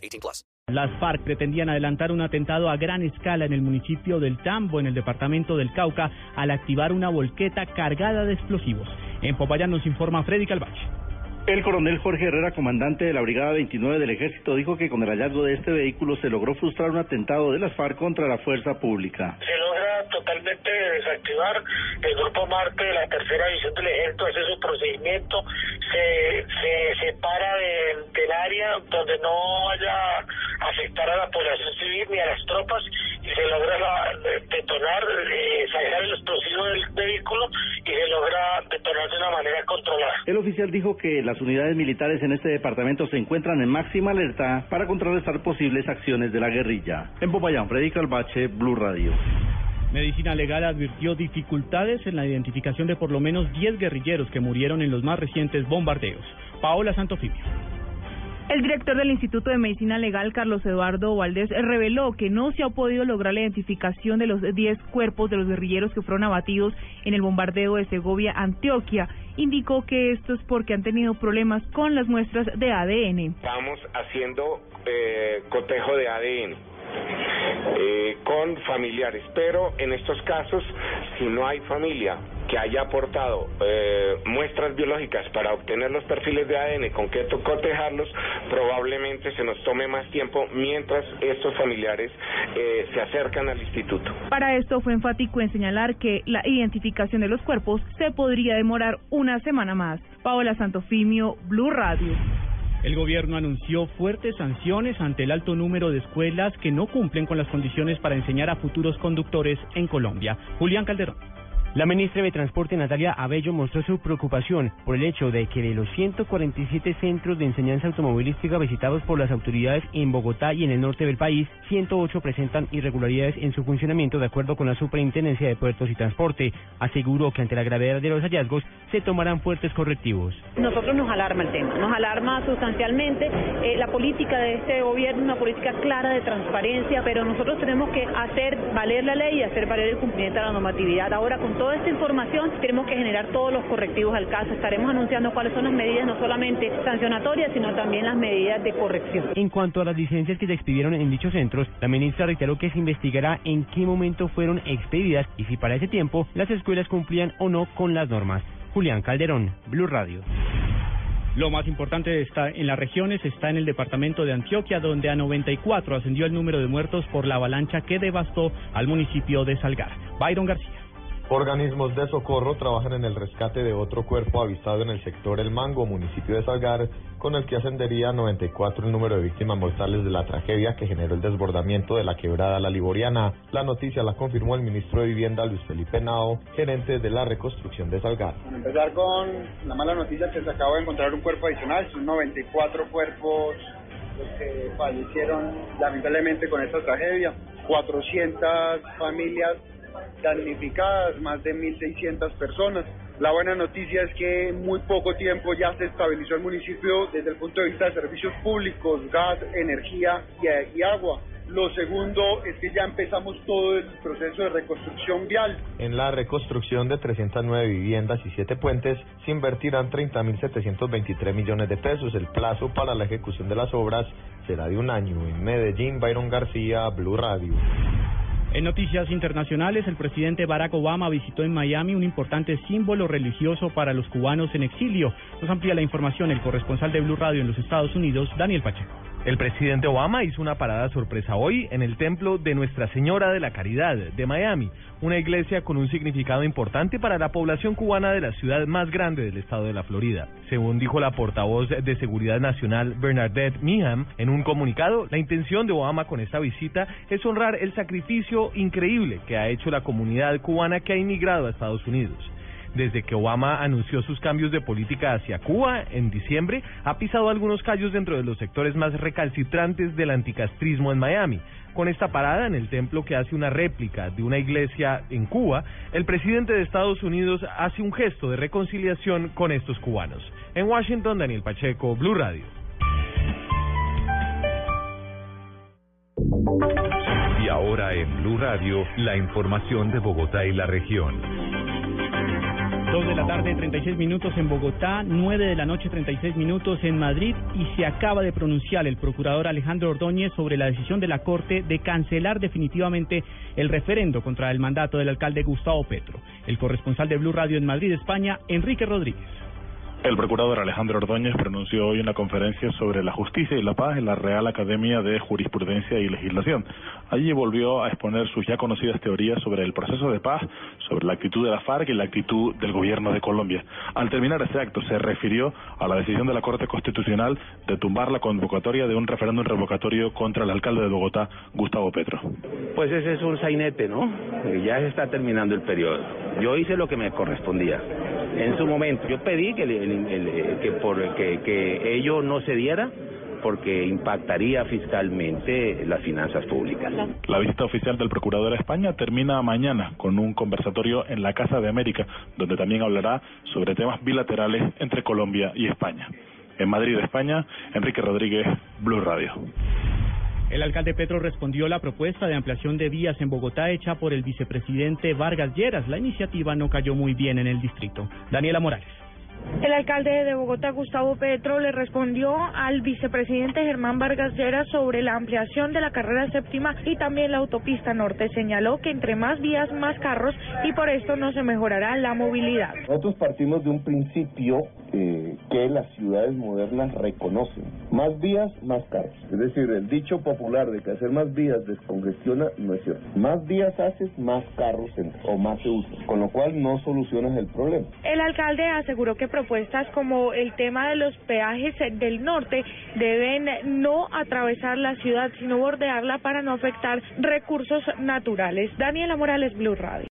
18 plus. Las FARC pretendían adelantar un atentado a gran escala en el municipio del Tambo, en el departamento del Cauca, al activar una volqueta cargada de explosivos. En Popayán nos informa Freddy Calvache. El coronel Jorge Herrera, comandante de la Brigada 29 del Ejército, dijo que con el hallazgo de este vehículo se logró frustrar un atentado de las FARC contra la fuerza pública. Se logra totalmente desactivar el grupo Marte de la tercera división del ejército, hace su procedimiento, se, se separa del área donde no vaya a afectar a la población civil ni a las tropas y se logra detonar, eh, sacar el explosivo del vehículo y se logra detonar de una manera controlada. El oficial dijo que las unidades militares en este departamento se encuentran en máxima alerta para contrarrestar posibles acciones de la guerrilla. En Popayán, Freddy Calvache, Blue Radio. Medicina Legal advirtió dificultades en la identificación de por lo menos 10 guerrilleros que murieron en los más recientes bombardeos. Paola Santofimio. El director del Instituto de Medicina Legal, Carlos Eduardo Valdés, reveló que no se ha podido lograr la identificación de los 10 cuerpos de los guerrilleros que fueron abatidos en el bombardeo de Segovia, Antioquia. Indicó que esto es porque han tenido problemas con las muestras de ADN. Estamos haciendo eh, cotejo de ADN. Eh, con familiares, pero en estos casos, si no hay familia que haya aportado eh, muestras biológicas para obtener los perfiles de ADN con que cotejarlos, probablemente se nos tome más tiempo mientras estos familiares eh, se acercan al instituto. Para esto fue enfático en señalar que la identificación de los cuerpos se podría demorar una semana más. Paola Santofimio, Blue Radio. El gobierno anunció fuertes sanciones ante el alto número de escuelas que no cumplen con las condiciones para enseñar a futuros conductores en Colombia. Julián Calderón. La ministra de Transporte Natalia Abello mostró su preocupación por el hecho de que de los 147 centros de enseñanza automovilística visitados por las autoridades en Bogotá y en el norte del país, 108 presentan irregularidades en su funcionamiento de acuerdo con la Superintendencia de Puertos y Transporte. Aseguró que ante la gravedad de los hallazgos se tomarán fuertes correctivos. Nosotros nos alarma el tema, nos alarma sustancialmente eh, la política de este gobierno, una política clara de transparencia, pero nosotros tenemos que hacer valer la ley y hacer valer el cumplimiento de la normatividad. Ahora con toda esta información tenemos que generar todos los correctivos al caso. Estaremos anunciando cuáles son las medidas, no solamente sancionatorias, sino también las medidas de corrección. En cuanto a las licencias que se expidieron en dichos centros, la ministra reiteró que se investigará en qué momento fueron expedidas y si para ese tiempo las escuelas cumplían o no con las normas. Julián Calderón, Blue Radio. Lo más importante está en las regiones está en el departamento de Antioquia, donde a 94 ascendió el número de muertos por la avalancha que devastó al municipio de Salgar. Byron García. Organismos de socorro trabajan en el rescate de otro cuerpo avistado en el sector El Mango, municipio de Salgar, con el que ascendería a 94 el número de víctimas mortales de la tragedia que generó el desbordamiento de la quebrada La Liboriana. La noticia la confirmó el ministro de Vivienda Luis Felipe Nao, gerente de la reconstrucción de Salgar. Empezar con la mala noticia que se acaba de encontrar un cuerpo adicional, son 94 cuerpos los que fallecieron lamentablemente con esta tragedia, 400 familias damnificadas, más de 1.600 personas. La buena noticia es que en muy poco tiempo ya se estabilizó el municipio desde el punto de vista de servicios públicos, gas, energía y, agua. Lo segundo es que ya empezamos todo el proceso de reconstrucción vial. En la reconstrucción de 309 viviendas y 7 puentes se invertirán 30.723 millones de pesos. El plazo para la ejecución de las obras será de un año. En Medellín, Byron García, Blue Radio. En noticias internacionales, el presidente Barack Obama visitó en Miami un importante símbolo religioso para los cubanos en exilio. Nos amplía la información el corresponsal de Blue Radio en los Estados Unidos, Daniel Pacheco. El presidente Obama hizo una parada sorpresa hoy en el templo de Nuestra Señora de la Caridad de Miami, una iglesia con un significado importante para la población cubana de la ciudad más grande del estado de la Florida. Según dijo la portavoz de Seguridad Nacional Bernadette Meehan en un comunicado, la intención de Obama con esta visita es honrar el sacrificio increíble que ha hecho la comunidad cubana que ha inmigrado a Estados Unidos. Desde que Obama anunció sus cambios de política hacia Cuba en diciembre, ha pisado algunos callos dentro de los sectores más recalcitrantes del anticastrismo en Miami. Con esta parada en el templo que hace una réplica de una iglesia en Cuba, el presidente de Estados Unidos hace un gesto de reconciliación con estos cubanos. En Washington, Daniel Pacheco, Blue Radio. Y ahora en Blue Radio, la información de Bogotá y la región. Dos de la tarde, 36 minutos en Bogotá, 9 de la noche, 36 minutos en Madrid y se acaba de pronunciar el procurador Alejandro Ordóñez sobre la decisión de la Corte de cancelar definitivamente el referendo contra el mandato del alcalde Gustavo Petro. El corresponsal de Blue Radio en Madrid, España, Enrique Rodríguez. El procurador Alejandro Ordóñez pronunció hoy una conferencia sobre la justicia y la paz en la Real Academia de Jurisprudencia y Legislación. Allí volvió a exponer sus ya conocidas teorías sobre el proceso de paz, sobre la actitud de la FARC y la actitud del gobierno de Colombia. Al terminar ese acto se refirió a la decisión de la Corte Constitucional de tumbar la convocatoria de un referéndum revocatorio contra el alcalde de Bogotá, Gustavo Petro. Pues ese es un sainete, ¿no? Ya se está terminando el periodo. Yo hice lo que me correspondía. En su momento, yo pedí que, el, el, que, por, que, que ello no se diera porque impactaría fiscalmente las finanzas públicas. La visita oficial del procurador a España termina mañana con un conversatorio en la Casa de América, donde también hablará sobre temas bilaterales entre Colombia y España. En Madrid, España, Enrique Rodríguez, Blue Radio. El alcalde Petro respondió la propuesta de ampliación de vías en Bogotá hecha por el vicepresidente Vargas Lleras. La iniciativa no cayó muy bien en el distrito. Daniela Morales. El alcalde de Bogotá, Gustavo Petro, le respondió al vicepresidente Germán Vargas Lleras sobre la ampliación de la carrera séptima y también la autopista norte. Señaló que entre más vías, más carros y por esto no se mejorará la movilidad. Nosotros partimos de un principio eh, que las ciudades modernas reconocen. Más vías, más carros. Es decir, el dicho popular de que hacer más vías descongestiona no es cierto. Más vías haces, más carros o más se usan. Con lo cual no solucionas el problema. El alcalde aseguró que propuestas como el tema de los peajes del norte deben no atravesar la ciudad, sino bordearla para no afectar recursos naturales. Daniela Morales, Blue Radio.